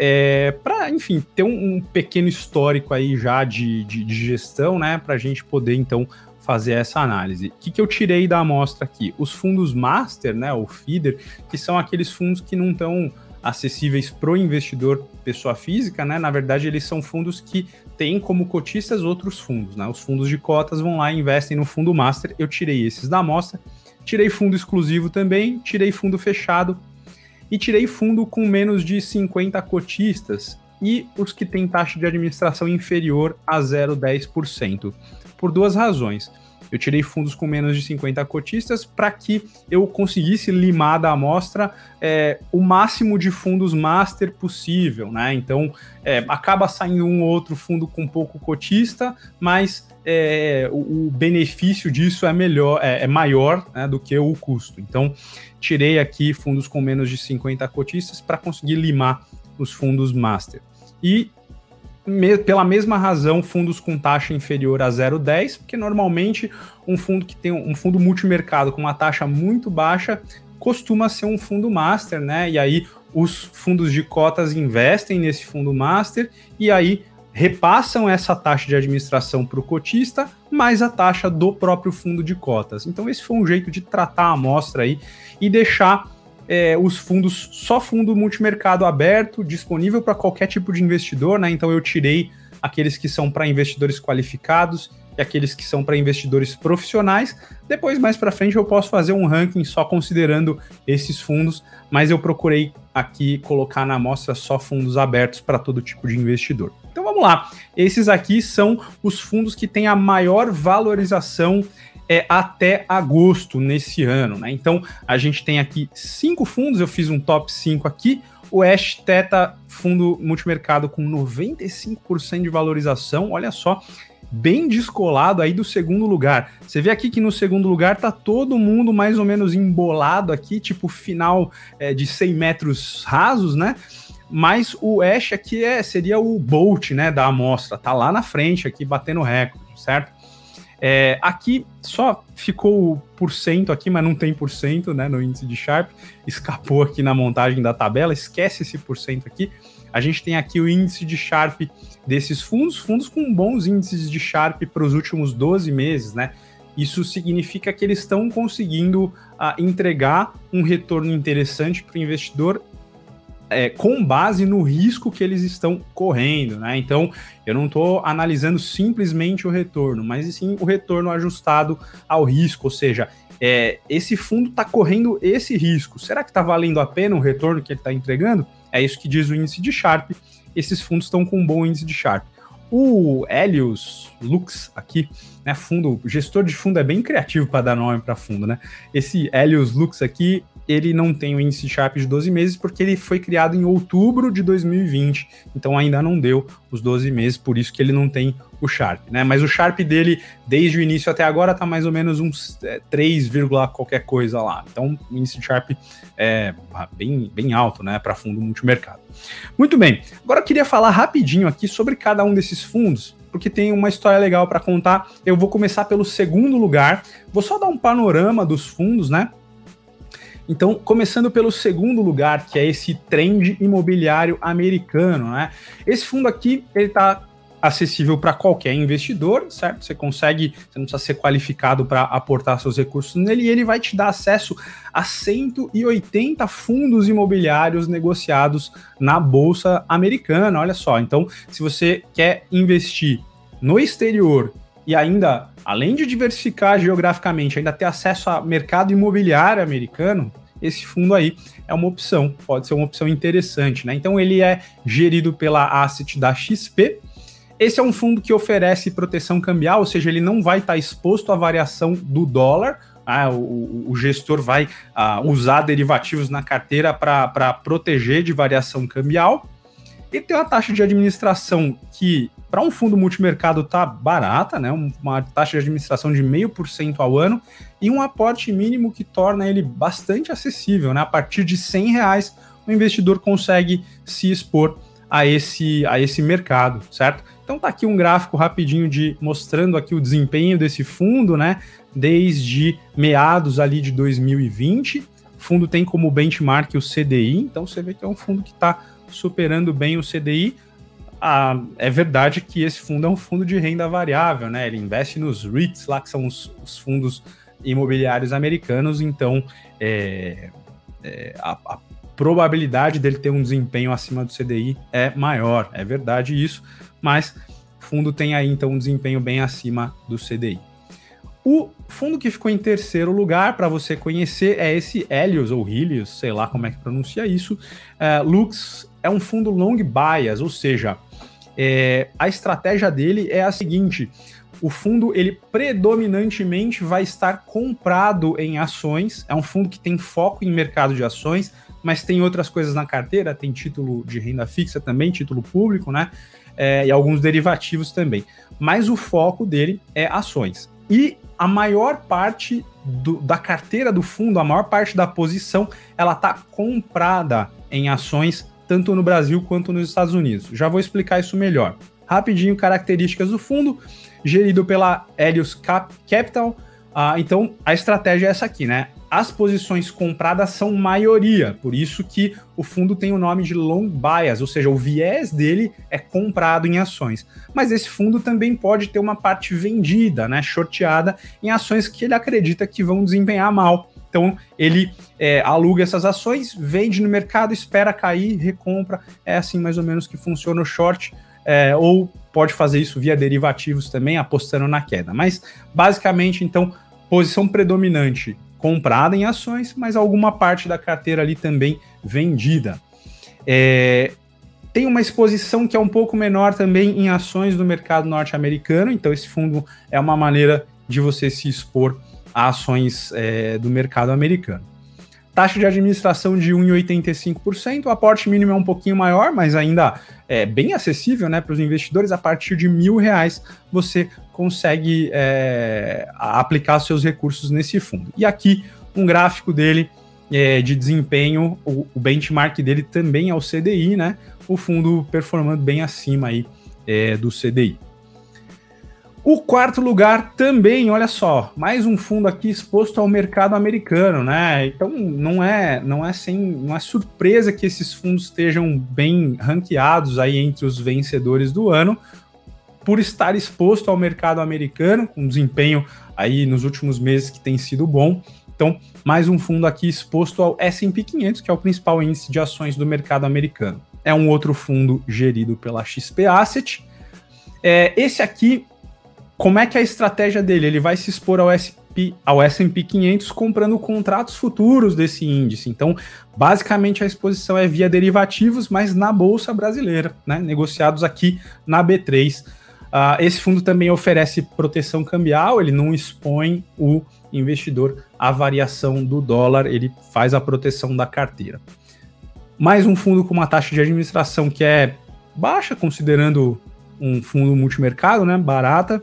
É, para, enfim, ter um, um, pequeno histórico aí já de, de, de gestão, né, para a gente poder então fazer essa análise. O que, que eu tirei da amostra aqui? Os fundos master, né, ou feeder, que são aqueles fundos que não estão acessíveis para o investidor pessoa física, né? Na verdade, eles são fundos que têm como cotistas outros fundos, né? Os fundos de cotas vão lá e investem no fundo master. Eu tirei esses da amostra, tirei fundo exclusivo também, tirei fundo fechado e tirei fundo com menos de 50 cotistas e os que têm taxa de administração inferior a 0,10%. Por duas razões. Eu tirei fundos com menos de 50 cotistas para que eu conseguisse limar da amostra é, o máximo de fundos master possível, né? Então é, acaba saindo um ou outro fundo com pouco cotista, mas é, o, o, benefício disso é melhor, é, é maior né, do que o custo. Então tirei aqui fundos com menos de 50 cotistas para conseguir limar os fundos master. E me, pela mesma razão, fundos com taxa inferior a 0,10, porque normalmente um fundo que tem um fundo multimercado com uma taxa muito baixa costuma ser um fundo master, né? E aí os fundos de cotas investem nesse fundo master e aí repassam essa taxa de administração para o cotista, mais a taxa do próprio fundo de cotas. Então, esse foi um jeito de tratar a amostra aí e deixar é, os fundos, só fundo multimercado aberto, disponível para qualquer tipo de investidor, né? Então, eu tirei aqueles que são para investidores qualificados e aqueles que são para investidores profissionais. Depois, mais para frente, eu posso fazer um ranking só considerando esses fundos, mas eu procurei aqui colocar na amostra só fundos abertos para todo tipo de investidor. Então vamos lá. Esses aqui são os fundos que têm a maior valorização é, até agosto nesse ano. Né? Então a gente tem aqui cinco fundos, eu fiz um top 5 aqui. O Ash Teta, fundo multimercado com 95% de valorização, olha só, bem descolado aí do segundo lugar. Você vê aqui que no segundo lugar tá todo mundo mais ou menos embolado aqui, tipo final é, de 100 metros rasos, né? Mas o Ash aqui é, seria o Bolt, né, da amostra, tá lá na frente aqui batendo recorde, certo? É, aqui só ficou por cento aqui, mas não tem por cento, né, no índice de Sharp, escapou aqui na montagem da tabela, esquece esse por cento aqui. A gente tem aqui o índice de Sharp desses fundos, fundos com bons índices de Sharp para os últimos 12 meses, né? Isso significa que eles estão conseguindo uh, entregar um retorno interessante para o investidor é, com base no risco que eles estão correndo, né? Então, eu não estou analisando simplesmente o retorno, mas sim o retorno ajustado ao risco, ou seja, é, esse fundo está correndo esse risco. Será que está valendo a pena o retorno que ele está entregando? É isso que diz o índice de Sharp. Esses fundos estão com um bom índice de Sharp. O Helios Lux aqui, né, fundo, gestor de fundo é bem criativo para dar nome para fundo, né? Esse Helios Lux aqui, ele não tem o índice Sharp de 12 meses porque ele foi criado em outubro de 2020, então ainda não deu os 12 meses, por isso que ele não tem o Sharp, né? Mas o Sharp dele, desde o início até agora, tá mais ou menos uns é, 3, qualquer coisa lá. Então, o índice Sharp é bem, bem alto, né, para fundo multimercado. Muito bem, agora eu queria falar rapidinho aqui sobre cada um desses fundos, porque tem uma história legal para contar. Eu vou começar pelo segundo lugar, vou só dar um panorama dos fundos, né? Então, começando pelo segundo lugar, que é esse trend imobiliário americano, né? Esse fundo aqui, ele está acessível para qualquer investidor, certo? Você consegue, você não precisa ser qualificado para aportar seus recursos nele e ele vai te dar acesso a 180 fundos imobiliários negociados na bolsa americana. Olha só, então, se você quer investir no exterior e ainda, além de diversificar geograficamente, ainda ter acesso a mercado imobiliário americano, esse fundo aí é uma opção, pode ser uma opção interessante, né? Então ele é gerido pela asset da XP. Esse é um fundo que oferece proteção cambial, ou seja, ele não vai estar exposto à variação do dólar. Ah, o, o, gestor vai ah, usar derivativos na carteira para proteger de variação cambial. E tem uma taxa de administração que para um fundo multimercado tá barata, né? Uma taxa de administração de 0,5% ao ano e um aporte mínimo que torna ele bastante acessível, né? A partir de 100 reais o investidor consegue se expor a esse, a esse mercado, certo? Então tá aqui um gráfico rapidinho de mostrando aqui o desempenho desse fundo, né? Desde meados ali de 2020. O fundo tem como benchmark o CDI, então você vê que é um fundo que está superando bem o CDI ah, é verdade que esse fundo é um fundo de renda variável, né? Ele investe nos REITs lá, que são os, os fundos imobiliários americanos, então é, é, a, a, probabilidade dele ter um desempenho acima do CDI é maior, é verdade isso, mas o fundo tem aí então um desempenho bem acima do CDI. O fundo que ficou em terceiro lugar para você conhecer é esse Helios ou Helios, sei lá como é que pronuncia isso, é, Lux é um fundo long bias, ou seja, é, a estratégia dele é a seguinte: o fundo ele predominantemente vai estar comprado em ações. É um fundo que tem foco em mercado de ações, mas tem outras coisas na carteira, tem título de renda fixa também, título público, né? É, e alguns derivativos também. Mas o foco dele é ações. E a maior parte do, da carteira do fundo, a maior parte da posição, ela está comprada em ações tanto no Brasil quanto nos Estados Unidos. Já vou explicar isso melhor. Rapidinho, características do fundo, gerido pela Helios Cap Capital. Ah, então, a estratégia é essa aqui, né? as posições compradas são maioria, por isso que o fundo tem o nome de long bias, ou seja, o viés dele é comprado em ações. Mas esse fundo também pode ter uma parte vendida, né, shorteada em ações que ele acredita que vão desempenhar mal. Então ele é, aluga essas ações, vende no mercado, espera cair, recompra. É assim mais ou menos que funciona o short. É, ou pode fazer isso via derivativos também, apostando na queda. Mas basicamente, então, posição predominante comprada em ações, mas alguma parte da carteira ali também vendida. É, tem uma exposição que é um pouco menor também em ações do mercado norte-americano, então esse fundo é uma maneira de você se expor a ações é, do mercado americano. Taxa de administração de 1,85%, o aporte mínimo é um pouquinho maior, mas ainda é bem acessível né, para os investidores. A partir de mil reais você consegue é, aplicar seus recursos nesse fundo. E aqui um gráfico dele é, de desempenho, o, o, benchmark dele também é o CDI, né? O fundo performando bem acima aí é, do CDI. O quarto lugar também, olha só, mais um fundo aqui exposto ao mercado americano, né? Então não é, não é sem, não é surpresa que esses fundos estejam bem ranqueados aí entre os vencedores do ano, por estar exposto ao mercado americano, com desempenho aí nos últimos meses que tem sido bom. Então, mais um fundo aqui exposto ao S&P 500, que é o principal índice de ações do mercado americano. É um outro fundo gerido pela XP Asset. É, esse aqui como é que é a estratégia dele? Ele vai se expor ao SP, ao S&P 500 comprando contratos futuros desse índice. Então, basicamente a exposição é via derivativos, mas na bolsa brasileira, né? Negociados aqui na B3. Uh, ah, esse fundo também oferece proteção cambial, ele não expõe o investidor à variação do dólar, ele faz a proteção da carteira. Mais um fundo com uma taxa de administração que é baixa, considerando um fundo multimercado, né? Barata.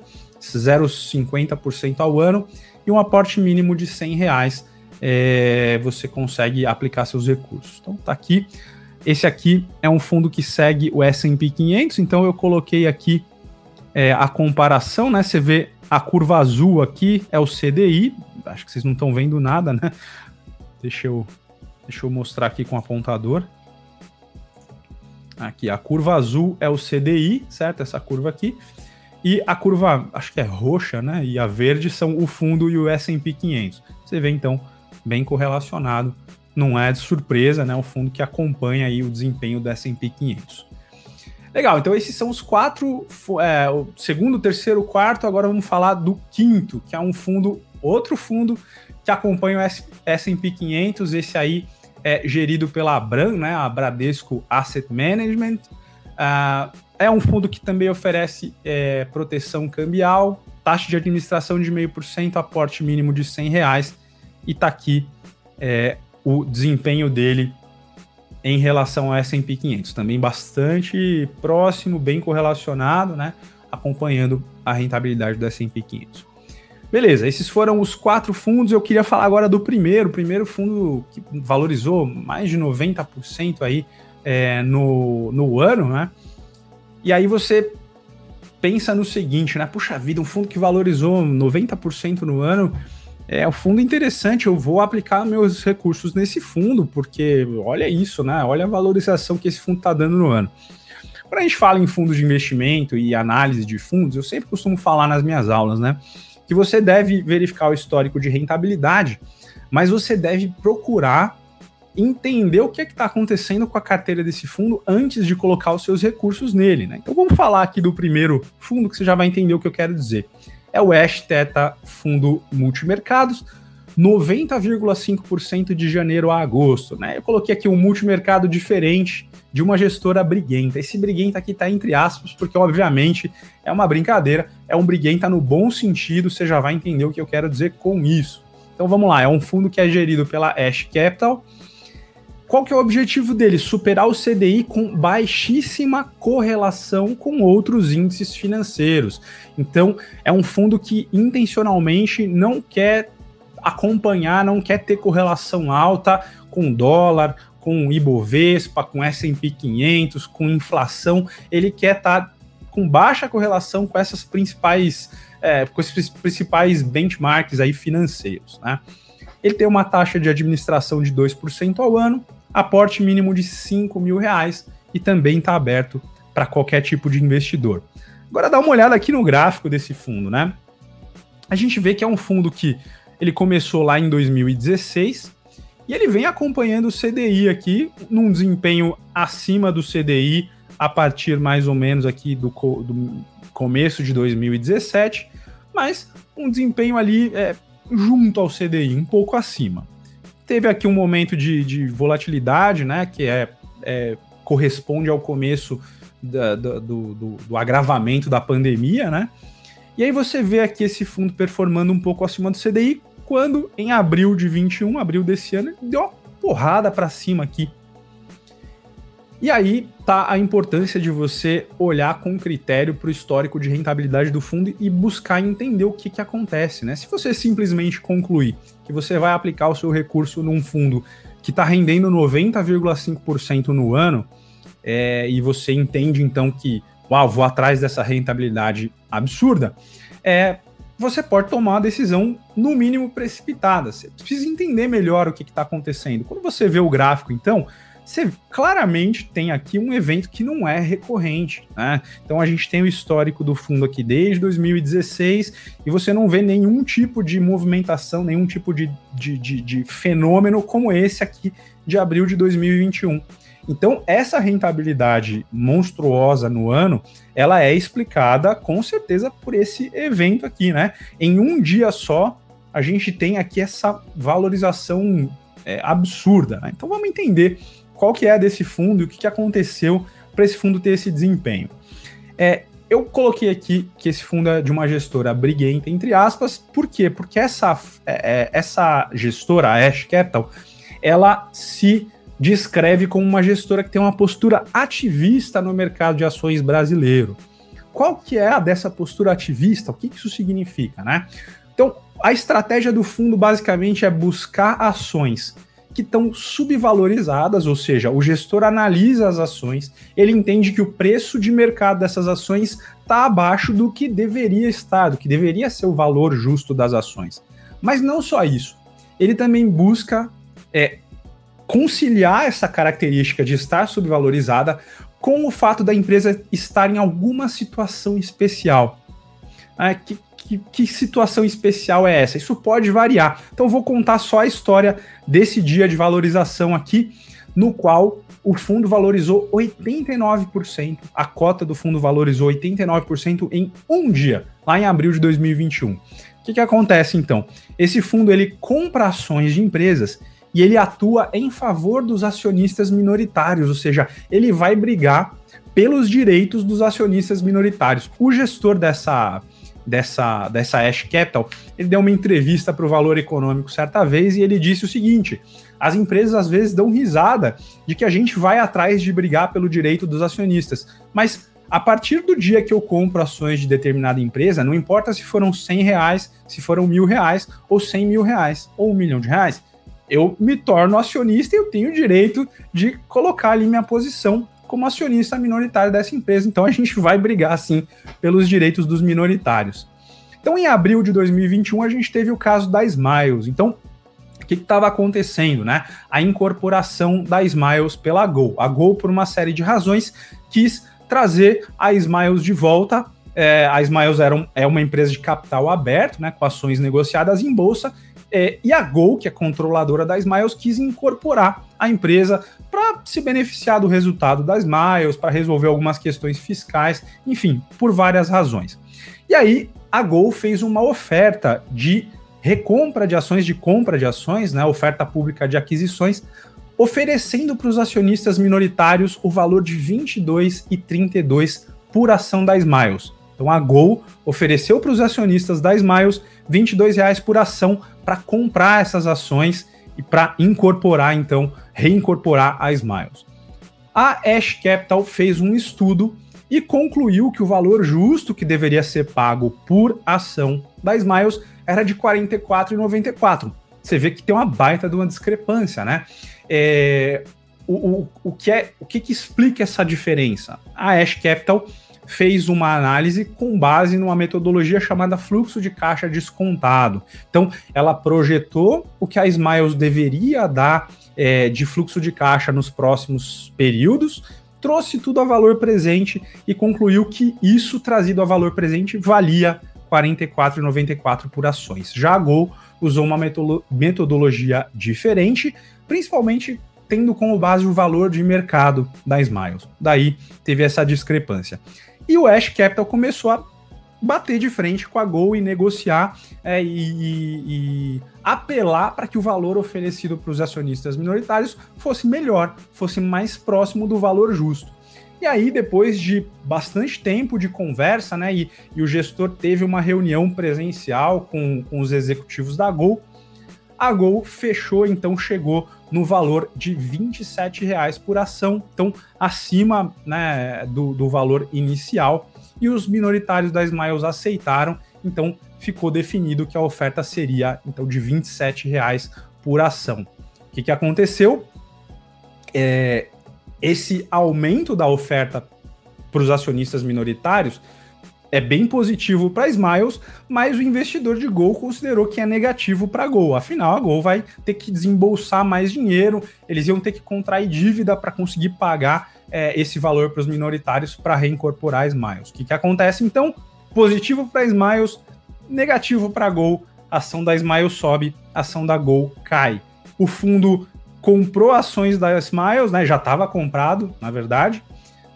0,50% ao ano e um aporte mínimo de 100 reais é, você consegue aplicar seus recursos. Então tá aqui. Esse aqui é um fundo que segue o S&P 500, então eu coloquei aqui é, a comparação, né? Você vê a curva azul aqui é o CDI, acho que vocês não estão vendo nada, né? Deixa eu, deixa eu mostrar aqui com o apontador. Aqui, a curva azul é o CDI, certo? Essa curva aqui. E a curva, acho que é roxa, né? E a verde são o fundo e o S&P 500. Você vê então bem correlacionado. Não é de surpresa, né? O fundo que acompanha aí o desempenho do S&P 500. Legal, então esses são os quatro, é, o segundo, terceiro, quarto. Agora vamos falar do quinto, que é um fundo, outro fundo que acompanha o S&P 500. Esse aí é gerido pela Abram, né? A Bradesco Asset Management. Uh, é um fundo que também oferece é, proteção cambial, taxa de administração de 0,5%, aporte mínimo de 100 reais, e está aqui é, o desempenho dele em relação ao S&P 500, também bastante próximo, bem correlacionado, né, acompanhando a rentabilidade do S&P 500. Beleza, esses foram os quatro fundos. Eu queria falar agora do primeiro. O primeiro fundo que valorizou mais de 90% aí é, no, no ano, né? E aí você pensa no seguinte, né? Puxa vida, um fundo que valorizou 90% no ano é um fundo interessante. Eu vou aplicar meus recursos nesse fundo, porque olha isso, né? Olha a valorização que esse fundo está dando no ano. Quando a gente fala em fundos de investimento e análise de fundos, eu sempre costumo falar nas minhas aulas, né? Que você deve verificar o histórico de rentabilidade, mas você deve procurar entender o que é está acontecendo com a carteira desse fundo antes de colocar os seus recursos nele. Né? Então vamos falar aqui do primeiro fundo que você já vai entender o que eu quero dizer. É o Ash Teta Fundo Multimercados, 90,5% de janeiro a agosto. Né? Eu coloquei aqui um multimercado diferente de uma gestora briguenta. Esse briguenta aqui está entre aspas, porque obviamente é uma brincadeira, é um briguenta no bom sentido, você já vai entender o que eu quero dizer com isso. Então vamos lá, é um fundo que é gerido pela Ash Capital, qual que é o objetivo dele? Superar o CDI com baixíssima correlação com outros índices financeiros. Então, é um fundo que intencionalmente não quer acompanhar, não quer ter correlação alta com dólar, com Ibovespa, com S&P 500, com inflação. Ele quer estar tá com baixa correlação com essas principais, é, com esses principais benchmarks aí financeiros, né? ele tem uma taxa de administração de 2% ao ano, aporte mínimo de 5 mil reais e também está aberto para qualquer tipo de investidor. Agora dá uma olhada aqui no gráfico desse fundo, né? A gente vê que é um fundo que ele começou lá em 2016 e ele vem acompanhando o CDI aqui num desempenho acima do CDI a partir mais ou menos aqui do, do começo de 2017, mas um desempenho ali é, junto ao CDI, um pouco acima. Teve aqui um momento de, de volatilidade, né, que é, é corresponde ao começo da, do, do, do, agravamento da pandemia, né? E aí você vê aqui esse fundo performando um pouco acima do CDI, quando em abril de 21, abril desse ano, deu uma porrada para cima aqui. E aí tá a importância de você olhar com critério para o histórico de rentabilidade do fundo e buscar entender o que, que acontece, né? Se você simplesmente concluir que você vai aplicar o seu recurso num fundo que está rendendo 90,5% no ano, é, e você entende então que, uau, vou atrás dessa rentabilidade absurda, é, você pode tomar uma decisão, no mínimo, precipitada. Você precisa entender melhor o que está acontecendo. Quando você vê o gráfico, então, você claramente tem aqui um evento que não é recorrente. Né? Então a gente tem o histórico do fundo aqui desde 2016 e você não vê nenhum tipo de movimentação, nenhum tipo de, de, de, de fenômeno como esse aqui de abril de 2021. Então, essa rentabilidade monstruosa no ano, ela é explicada com certeza por esse evento aqui, né? Em um dia só, a gente tem aqui essa valorização é, absurda. Né? Então, vamos entender qual que é desse fundo e o que, que aconteceu para esse fundo ter esse desempenho. É, eu coloquei aqui que esse fundo é de uma gestora briguenta, entre aspas, por quê? Porque essa, é, é essa gestora, a Ash Capital, ela se descreve como uma gestora que tem uma postura ativista no mercado de ações brasileiro. Qual que é a dessa postura ativista? O que, que isso significa, né? Então, a estratégia do fundo basicamente é buscar ações que estão subvalorizadas, ou seja, o gestor analisa as ações, ele entende que o preço de mercado dessas ações está abaixo do que deveria estar, do que deveria ser o valor justo das ações. Mas não só isso, ele também busca é, conciliar essa característica de estar subvalorizada com o fato da empresa estar em alguma situação especial. É, que, que, que, situação especial é essa? Isso pode variar. Então, vou contar só a história desse dia de valorização aqui, no qual o fundo valorizou 89%, a cota do fundo valorizou 89% em um dia, lá em abril de 2021. O que, que acontece então? Esse fundo ele compra ações de empresas e ele atua em favor dos acionistas minoritários, ou seja, ele vai brigar pelos direitos dos acionistas minoritários. O gestor dessa dessa, dessa Ash Capital, ele deu uma entrevista para o Valor Econômico certa vez e ele disse o seguinte: as empresas às vezes dão risada de que a gente vai atrás de brigar pelo direito dos acionistas, mas a partir do dia que eu compro ações de determinada empresa, não importa se foram 100 reais, se foram mil reais, ou 100 mil reais, ou um milhão de reais, eu me torno acionista e eu tenho o direito de colocar ali minha posição como acionista minoritário dessa empresa. Então a gente vai brigar assim pelos direitos dos minoritários. Então em abril de 2021 a gente teve o caso da Smiles. Então o que estava acontecendo, né? A incorporação da Smiles pela Gol. A Gol, por uma série de razões, quis trazer a Smiles de volta. É, a Smiles era um, é uma empresa de capital aberto, né, com ações negociadas em bolsa, é, e a Gol, que é controladora da Smiles, quis incorporar a empresa para se beneficiar do resultado das Smiles, para resolver algumas questões fiscais, enfim, por várias razões. E aí a Gol fez uma oferta de recompra de ações, de compra de ações, né, oferta pública de aquisições, oferecendo para os acionistas minoritários o valor de 22,32 por ação da Smiles. Então a Gol ofereceu para os acionistas da Smiles R$ 22,00 por ação para comprar essas ações e para incorporar, então, reincorporar a Smiles. A Ash Capital fez um estudo e concluiu que o valor justo que deveria ser pago por ação da Smiles era de R$ 44,94. Você vê que tem uma baita de uma discrepância, né? É, o, o, o, que é, o que, que explica essa diferença? A Ash Capital fez uma análise com base numa metodologia chamada fluxo de caixa descontado. Então, ela projetou o que a Smiles deveria dar é, de fluxo de caixa nos próximos períodos, trouxe tudo a valor presente e concluiu que isso trazido a valor presente valia R$ 44,94 por ações. Já a Gol usou uma metodologia diferente, principalmente tendo como base o valor de mercado da Smiles. Daí teve essa discrepância. E o Ash Capital começou a bater de frente com a Gol e negociar é, e, e, e, apelar para que o valor oferecido para os acionistas minoritários fosse melhor, fosse mais próximo do valor justo. E aí, depois de bastante tempo de conversa, né, e, e o gestor teve uma reunião presencial com, com os executivos da Gol, a Gol fechou, então chegou no valor de R$ reais por ação, então acima né, do, do valor inicial, e os minoritários da Smiles aceitaram, então ficou definido que a oferta seria então de R$ reais por ação. O que, que aconteceu? É, esse aumento da oferta para os acionistas minoritários é bem positivo para Smiles, mas o investidor de Gol considerou que é negativo para Gol. Afinal, a Gol vai ter que desembolsar mais dinheiro, eles iam ter que contrair dívida para conseguir pagar é, esse valor para os minoritários para reincorporar Smiles. O que, que acontece então? Positivo para Smiles, negativo para Gol. Ação da Smiles sobe, ação da Gol cai. O fundo comprou ações da Smiles, né? Já estava comprado, na verdade.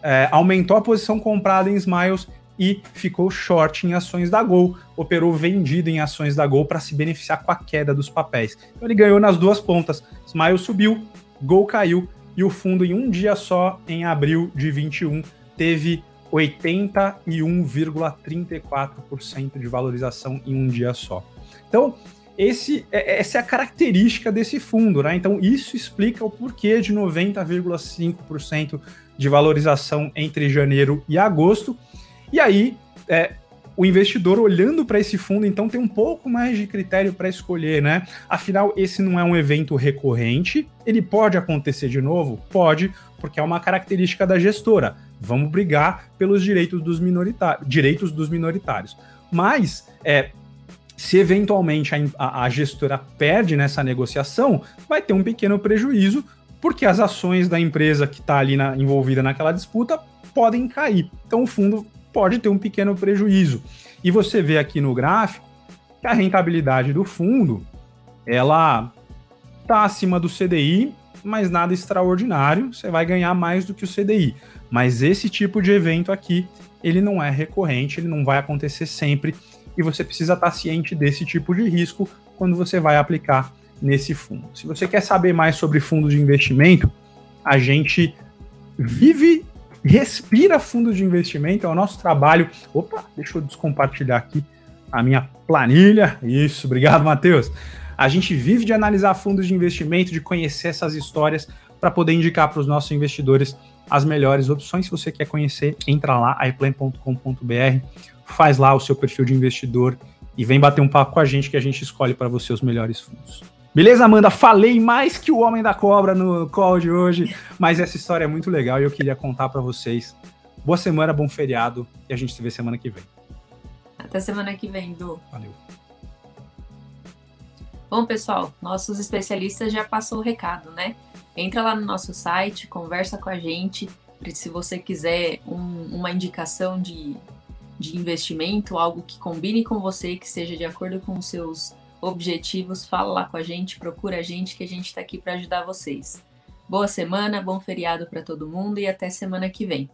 É, aumentou a posição comprada em Smiles e ficou short em ações da Gol, operou vendido em ações da Gol para se beneficiar com a queda dos papéis. Então ele ganhou nas duas pontas. Smiles subiu, Gol caiu e o fundo em um dia só, em abril de 21, teve 81,34% de valorização em um dia só. Então, esse, é, essa é a característica desse fundo, né? Então, isso explica o porquê de 90,5% de valorização entre janeiro e agosto. E aí, é, o investidor olhando para esse fundo, então, tem um pouco mais de critério para escolher, né? Afinal, esse não é um evento recorrente, ele pode acontecer de novo? Pode, porque é uma característica da gestora. Vamos brigar pelos direitos dos, minoritários, direitos dos minoritários. Mas, é, se eventualmente a, a, gestora perde nessa negociação, vai ter um pequeno prejuízo, porque as ações da empresa que está ali na, envolvida naquela disputa podem cair. Então o fundo pode ter um pequeno prejuízo. E você vê aqui no gráfico que a rentabilidade do fundo ela está acima do CDI, mas nada extraordinário. Você vai ganhar mais do que o CDI. Mas esse tipo de evento aqui, ele não é recorrente, ele não vai acontecer sempre e você precisa estar ciente desse tipo de risco quando você vai aplicar nesse fundo. Se você quer saber mais sobre fundos de investimento, a gente vive, respira fundo de investimento, é o nosso trabalho. Opa, deixa eu descompartilhar aqui a minha planilha. Isso, obrigado, Matheus. A gente vive de analisar fundos de investimento, de conhecer essas histórias para poder indicar para os nossos investidores as melhores opções. Se você quer conhecer, entra lá, iPlan.com.br faz lá o seu perfil de investidor e vem bater um papo com a gente que a gente escolhe para você os melhores fundos. Beleza, Amanda? Falei mais que o Homem da Cobra no call de hoje, mas essa história é muito legal e eu queria contar para vocês. Boa semana, bom feriado e a gente se vê semana que vem. Até semana que vem, Du. Valeu. Bom, pessoal, nossos especialistas já passou o recado, né? Entra lá no nosso site, conversa com a gente. Se você quiser um, uma indicação de de investimento, algo que combine com você, que seja de acordo com os seus objetivos, fala lá com a gente, procura a gente que a gente está aqui para ajudar vocês. Boa semana, bom feriado para todo mundo e até semana que vem.